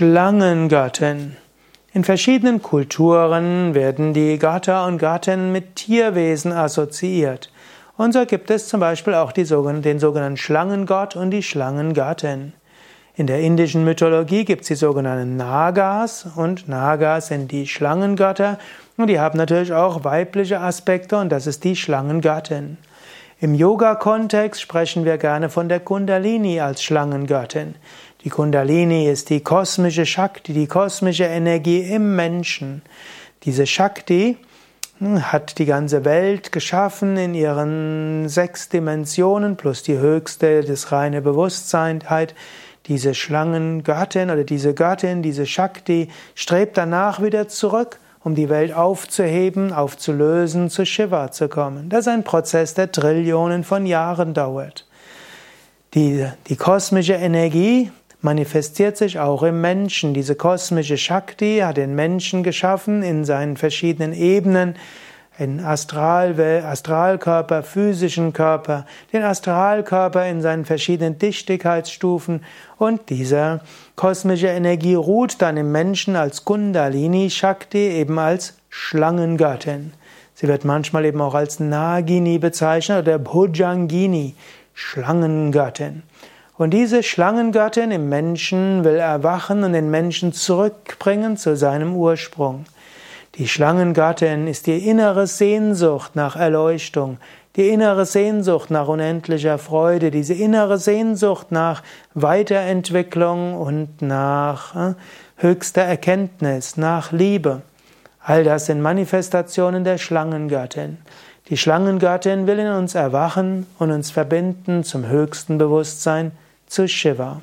Schlangengöttin. In verschiedenen Kulturen werden die Götter und Göttinnen mit Tierwesen assoziiert. Und so gibt es zum Beispiel auch die, den sogenannten Schlangengott und die Schlangengöttin. In der indischen Mythologie gibt es die sogenannten Nagas und Nagas sind die Schlangengötter und die haben natürlich auch weibliche Aspekte und das ist die Schlangengöttin. Im Yoga-Kontext sprechen wir gerne von der Kundalini als Schlangengöttin. Die Kundalini ist die kosmische Shakti, die kosmische Energie im Menschen. Diese Shakti hm, hat die ganze Welt geschaffen in ihren sechs Dimensionen plus die höchste, das reine Bewusstseinheit. Diese Schlangengöttin oder diese Göttin, diese Shakti strebt danach wieder zurück, um die Welt aufzuheben, aufzulösen, zu Shiva zu kommen. Das ist ein Prozess, der Trillionen von Jahren dauert. Die, die kosmische Energie manifestiert sich auch im Menschen. Diese kosmische Shakti hat den Menschen geschaffen in seinen verschiedenen Ebenen, in Astral, Astralkörper, physischen Körper, den Astralkörper in seinen verschiedenen Dichtigkeitsstufen und diese kosmische Energie ruht dann im Menschen als Kundalini Shakti, eben als Schlangengöttin. Sie wird manchmal eben auch als Nagini bezeichnet oder Bhujangini, Schlangengöttin. Und diese Schlangengöttin im Menschen will erwachen und den Menschen zurückbringen zu seinem Ursprung. Die Schlangengöttin ist die innere Sehnsucht nach Erleuchtung, die innere Sehnsucht nach unendlicher Freude, diese innere Sehnsucht nach Weiterentwicklung und nach äh, höchster Erkenntnis, nach Liebe. All das sind Manifestationen der Schlangengöttin. Die Schlangengöttin will in uns erwachen und uns verbinden zum höchsten Bewusstsein, zu Shiva.